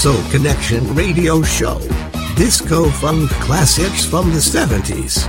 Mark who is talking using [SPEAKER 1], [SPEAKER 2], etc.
[SPEAKER 1] Soul Connection radio show. Disco funk classics from the 70s.